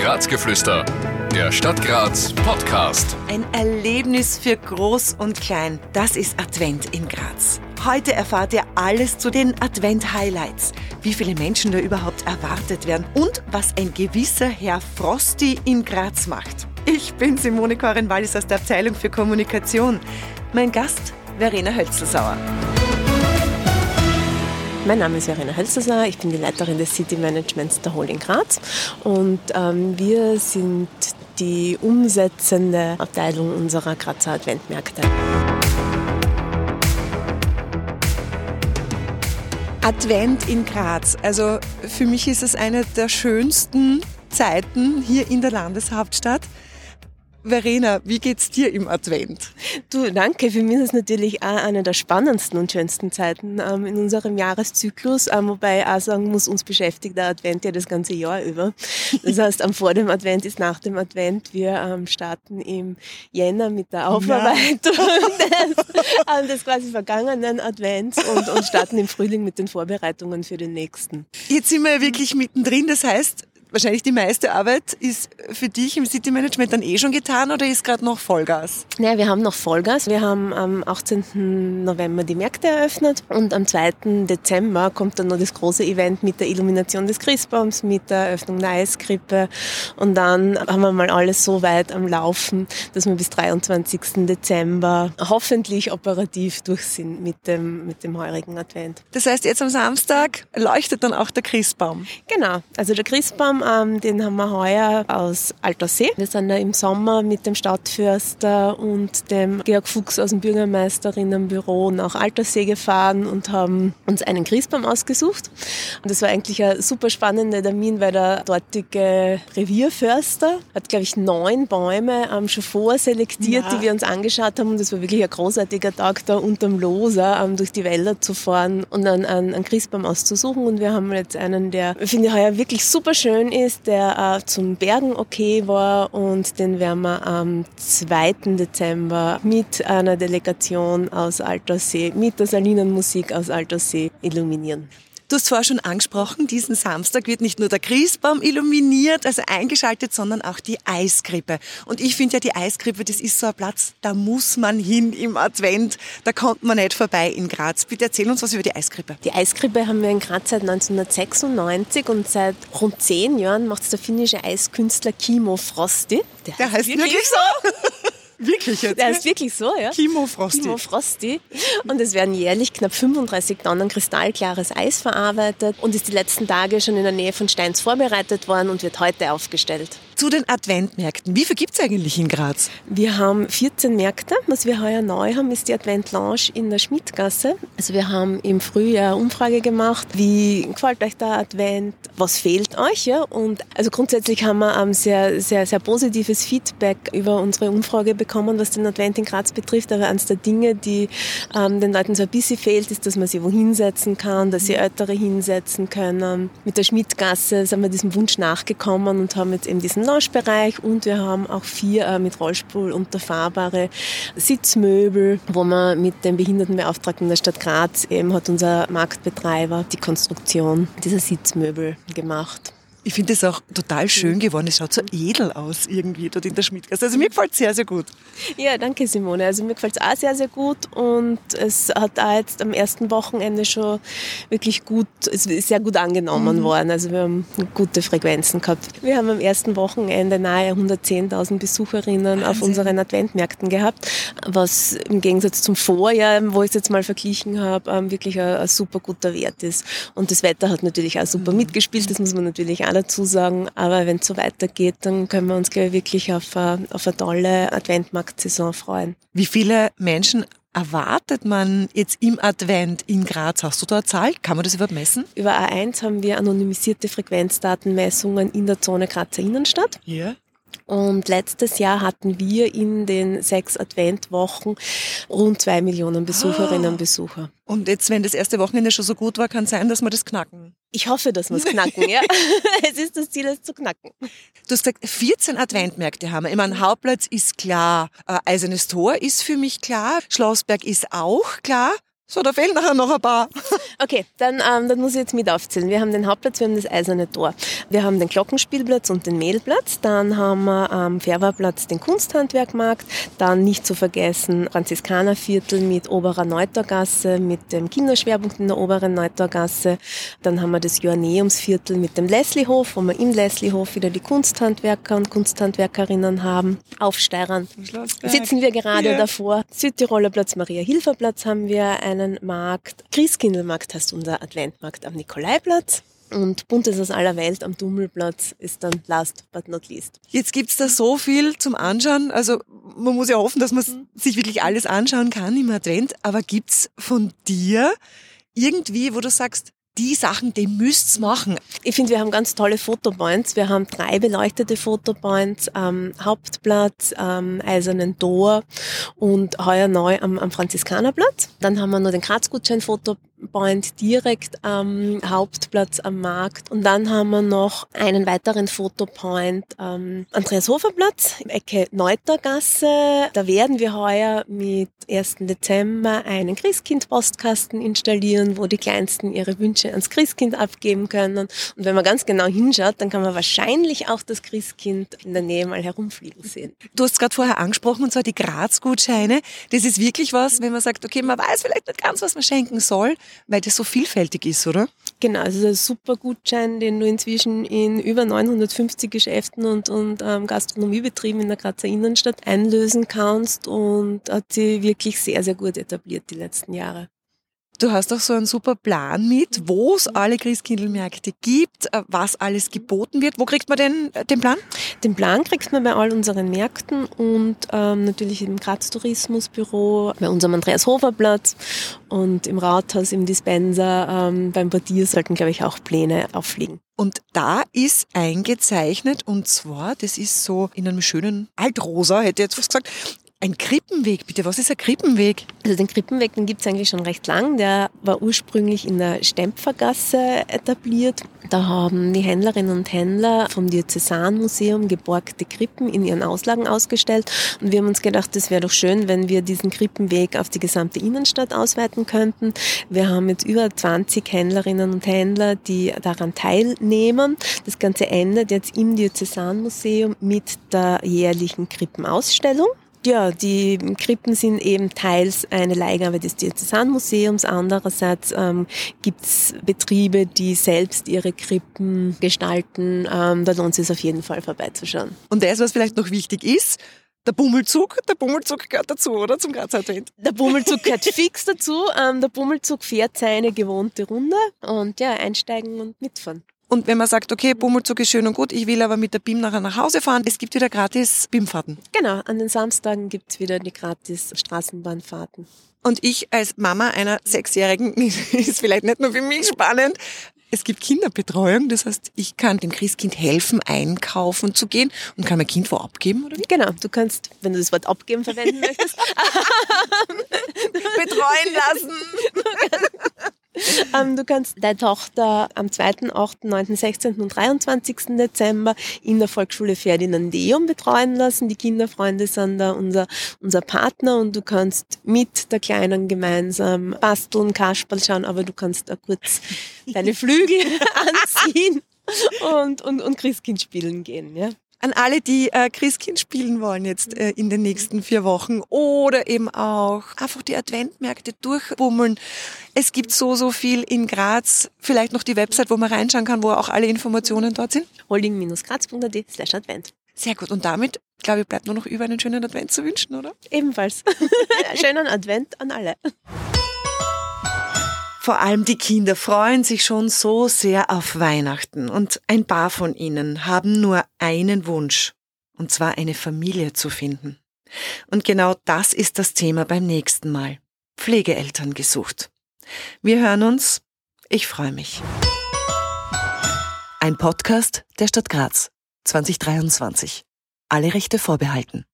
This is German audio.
Grazgeflüster, der Stadt Graz Podcast. Ein Erlebnis für Groß und Klein. Das ist Advent in Graz. Heute erfahrt ihr alles zu den Advent-Highlights, wie viele Menschen da überhaupt erwartet werden und was ein gewisser Herr Frosty in Graz macht. Ich bin Simone Koren-Wallis aus der Abteilung für Kommunikation. Mein Gast, Verena Hölzelsauer. Mein Name ist Verena Hölzelsauer, ich bin die Leiterin des City Managements der Holding Graz und ähm, wir sind die umsetzende Abteilung unserer Grazer Adventmärkte. Advent in Graz. Also für mich ist es eine der schönsten Zeiten hier in der Landeshauptstadt. Verena, wie geht's dir im Advent? Du, danke. Für mich ist es natürlich auch eine der spannendsten und schönsten Zeiten ähm, in unserem Jahreszyklus, ähm, wobei ich auch sagen muss, uns beschäftigt der Advent ja das ganze Jahr über. Das heißt, am vor dem Advent ist nach dem Advent. Wir ähm, starten im Jänner mit der Aufarbeitung des, ähm, des, quasi vergangenen Advents und, und starten im Frühling mit den Vorbereitungen für den nächsten. Jetzt sind wir ja wirklich mittendrin. Das heißt, wahrscheinlich die meiste Arbeit ist für dich im City Management dann eh schon getan oder ist gerade noch Vollgas? Naja, wir haben noch Vollgas. Wir haben am 18. November die Märkte eröffnet und am 2. Dezember kommt dann noch das große Event mit der Illumination des Christbaums, mit der Eröffnung der Eiskrippe und dann haben wir mal alles so weit am Laufen, dass wir bis 23. Dezember hoffentlich operativ durch sind mit dem, mit dem heurigen Advent. Das heißt, jetzt am Samstag leuchtet dann auch der Christbaum? Genau. Also der Christbaum ähm, den haben wir heuer aus Altersee. Wir sind da im Sommer mit dem Stadtförster und dem Georg Fuchs aus dem Bürgermeisterinnenbüro nach Altersee gefahren und haben uns einen Christbaum ausgesucht. Und das war eigentlich ein super spannender Termin, weil der dortige Revierförster hat, glaube ich, neun Bäume ähm, schon vorselektiert, ja. die wir uns angeschaut haben. Und das war wirklich ein großartiger Tag, da unterm Loser ähm, durch die Wälder zu fahren und einen, einen, einen Christbaum auszusuchen. Und wir haben jetzt einen, der, finde ich, heuer wirklich super schön ist, der äh, zum Bergen okay war und den werden wir am 2. Dezember mit einer Delegation aus Alterssee, mit der Salinenmusik aus Alterssee illuminieren. Du hast vorher schon angesprochen, diesen Samstag wird nicht nur der Christbaum illuminiert, also eingeschaltet, sondern auch die Eiskrippe. Und ich finde ja, die Eiskrippe, das ist so ein Platz, da muss man hin im Advent. Da kommt man nicht vorbei in Graz. Bitte erzähl uns was über die Eiskrippe. Die Eiskrippe haben wir in Graz seit 1996 und seit rund zehn Jahren macht es der finnische Eiskünstler Kimo Frosti. Der, der heißt, heißt wirklich, wirklich so? Wirklich jetzt? Der ist wirklich so, ja. Kimo Frosty. Kimo Frosty. Und es werden jährlich knapp 35 Tonnen kristallklares Eis verarbeitet und ist die letzten Tage schon in der Nähe von Steins vorbereitet worden und wird heute aufgestellt. Zu den Adventmärkten. Wie viel gibt es eigentlich in Graz? Wir haben 14 Märkte. Was wir heuer neu haben, ist die Advent Lounge in der Schmidtgasse. Also wir haben im Frühjahr Umfrage gemacht. Wie gefällt euch der Advent? Was fehlt euch? Ja? Und also grundsätzlich haben wir ein sehr, sehr, sehr positives Feedback über unsere Umfrage bekommen was den Advent in Graz betrifft. Aber eines der Dinge, die ähm, den Leuten so ein bisschen fehlt, ist, dass man sie wo hinsetzen kann, dass sie Ältere hinsetzen können. Mit der Schmidtgasse sind wir diesem Wunsch nachgekommen und haben jetzt eben diesen Lounge-Bereich und wir haben auch vier äh, mit Rollstuhl unterfahrbare Sitzmöbel, wo man mit dem Behindertenbeauftragten der Stadt Graz eben hat unser Marktbetreiber die Konstruktion dieser Sitzmöbel gemacht. Ich finde es auch total schön geworden. Es schaut so edel aus irgendwie dort in der Schmidtgasse. Also mir gefällt es sehr, sehr gut. Ja, danke Simone. Also mir gefällt es auch sehr, sehr gut und es hat auch jetzt am ersten Wochenende schon wirklich gut, es ist sehr gut angenommen mhm. worden. Also wir haben gute Frequenzen gehabt. Wir haben am ersten Wochenende nahe 110.000 Besucherinnen Wahnsinn. auf unseren Adventmärkten gehabt, was im Gegensatz zum Vorjahr, wo ich es jetzt mal verglichen habe, ähm, wirklich ein, ein super guter Wert ist. Und das Wetter hat natürlich auch super mhm. mitgespielt, das muss man natürlich auch dazu sagen. Aber wenn es so weitergeht, dann können wir uns, glaube ich, wirklich auf eine, auf eine tolle Adventmarktsaison freuen. Wie viele Menschen erwartet man jetzt im Advent in Graz? Hast du da eine Zahl? Kann man das überhaupt messen? Über A1 haben wir anonymisierte Frequenzdatenmessungen in der Zone Grazer Innenstadt. Ja. Und letztes Jahr hatten wir in den sechs Adventwochen rund zwei Millionen Besucherinnen und Besucher. Und jetzt, wenn das erste Wochenende schon so gut war, kann sein, dass wir das knacken. Ich hoffe, dass wir es knacken, ja. es ist das Ziel, es zu knacken. Du hast gesagt, 14 Adventmärkte haben wir. Ich meine, Hauptplatz ist klar. Äh, Eisernes Tor ist für mich klar. Schlossberg ist auch klar. So, da fehlen nachher noch ein paar. Okay, dann, ähm, dann muss ich jetzt mit aufzählen. Wir haben den Hauptplatz, wir haben das Eiserne Tor. Wir haben den Glockenspielplatz und den Mehlplatz. Dann haben wir am Färberplatz den Kunsthandwerkmarkt. Dann nicht zu vergessen Franziskanerviertel mit Oberer Neutorgasse, mit dem Kinderschwerpunkt in der Oberen Neutorgasse. Dann haben wir das Joanneumsviertel mit dem Lesliehof, wo wir im Lesliehof wieder die Kunsthandwerker und Kunsthandwerkerinnen haben. Auf Steirern sitzen wir gerade yeah. davor. Südtiroler Platz, Maria-Hilfer-Platz haben wir, einen Markt. Christkindlmarkt heißt unser Adventmarkt am Nikolaiplatz. Und Buntes aus aller Welt am Dummelplatz ist dann last but not least. Jetzt gibt's da so viel zum Anschauen. Also man muss ja hoffen, dass man mhm. sich wirklich alles anschauen kann im Advent. Aber gibt's von dir irgendwie, wo du sagst, die Sachen, die müsst's machen. Ich finde, wir haben ganz tolle Fotopoints. Wir haben drei beleuchtete Fotopoints am Hauptplatz, am Eisernen Tor und heuer neu am, am Franziskanerplatz. Dann haben wir noch den Kratzgutschein-Fotopoint Point direkt am Hauptplatz am Markt. Und dann haben wir noch einen weiteren Fotopoint am Andreas Hofer Platz, Ecke Neutergasse. Da werden wir heuer mit 1. Dezember einen Christkind-Postkasten installieren, wo die Kleinsten ihre Wünsche ans Christkind abgeben können. Und wenn man ganz genau hinschaut, dann kann man wahrscheinlich auch das Christkind in der Nähe mal herumfliegen sehen. Du hast gerade vorher angesprochen, und zwar die Graz-Gutscheine. Das ist wirklich was, wenn man sagt, okay, man weiß vielleicht nicht ganz, was man schenken soll weil das so vielfältig ist, oder? Genau, also ein super Gutschein, den du inzwischen in über 950 Geschäften und, und ähm, Gastronomiebetrieben in der Grazer Innenstadt einlösen kannst und hat sich wirklich sehr, sehr gut etabliert die letzten Jahre. Du hast auch so einen super Plan mit, wo es alle Christkindlmärkte gibt, äh, was alles geboten wird. Wo kriegt man denn äh, den Plan? Den Plan kriegt man bei all unseren Märkten und ähm, natürlich im Graz Tourismusbüro, bei unserem Andreas Hofer Platz und im Rathaus, im Dispenser, ähm, beim Portier sollten, glaube ich, auch Pläne auffliegen. Und da ist eingezeichnet, und zwar, das ist so in einem schönen Altrosa, hätte ich jetzt was gesagt, ein Krippenweg, bitte. Was ist ein Krippenweg? Also den Krippenweg, den gibt es eigentlich schon recht lang. Der war ursprünglich in der Stempfergasse etabliert. Da haben die Händlerinnen und Händler vom Diözesanmuseum geborgte Krippen in ihren Auslagen ausgestellt. Und wir haben uns gedacht, es wäre doch schön, wenn wir diesen Krippenweg auf die gesamte Innenstadt ausweiten könnten. Wir haben jetzt über 20 Händlerinnen und Händler, die daran teilnehmen. Das Ganze endet jetzt im Diözesanmuseum mit der jährlichen Krippenausstellung. Ja, die Krippen sind eben teils eine Leihgabe des Diözesanmuseums, andererseits ähm, gibt's Betriebe, die selbst ihre Krippen gestalten. Ähm, da lohnt es sich auf jeden Fall vorbeizuschauen. Und das, was vielleicht noch wichtig ist, der Bummelzug, der Bummelzug gehört dazu, oder? Zum Grazer Advent. Der Bummelzug gehört fix dazu. Ähm, der Bummelzug fährt seine gewohnte Runde und ja, einsteigen und mitfahren. Und wenn man sagt, okay, Bummelzug ist schön und gut, ich will aber mit der BIM nachher nach Hause fahren, es gibt wieder gratis BIM-Fahrten. Genau, an den Samstagen gibt's wieder die gratis Straßenbahnfahrten. Und ich als Mama einer Sechsjährigen ist vielleicht nicht nur für mich spannend. Es gibt Kinderbetreuung, das heißt, ich kann dem Christkind helfen, einkaufen zu gehen und kann mein Kind wo abgeben, oder wie? Genau, du kannst, wenn du das Wort abgeben verwenden möchtest, betreuen lassen. Ähm, du kannst deine Tochter am 2., 8., 9., 16. und 23. Dezember in der Volksschule Ferdinandeum betreuen lassen. Die Kinderfreunde sind da unser, unser Partner und du kannst mit der Kleinen gemeinsam basteln, Kasperl schauen, aber du kannst da kurz deine Flügel anziehen und, und, und Christkind spielen gehen. Ja? An alle, die äh, Christkind spielen wollen jetzt äh, in den nächsten vier Wochen oder eben auch einfach die Adventmärkte durchbummeln. Es gibt so, so viel in Graz. Vielleicht noch die Website, wo man reinschauen kann, wo auch alle Informationen dort sind. holding-graz.at slash Advent. Sehr gut. Und damit, glaube ich, bleibt nur noch über einen schönen Advent zu wünschen, oder? Ebenfalls. schönen Advent an alle. Vor allem die Kinder freuen sich schon so sehr auf Weihnachten und ein paar von ihnen haben nur einen Wunsch, und zwar eine Familie zu finden. Und genau das ist das Thema beim nächsten Mal. Pflegeeltern gesucht. Wir hören uns. Ich freue mich. Ein Podcast der Stadt Graz 2023. Alle Rechte vorbehalten.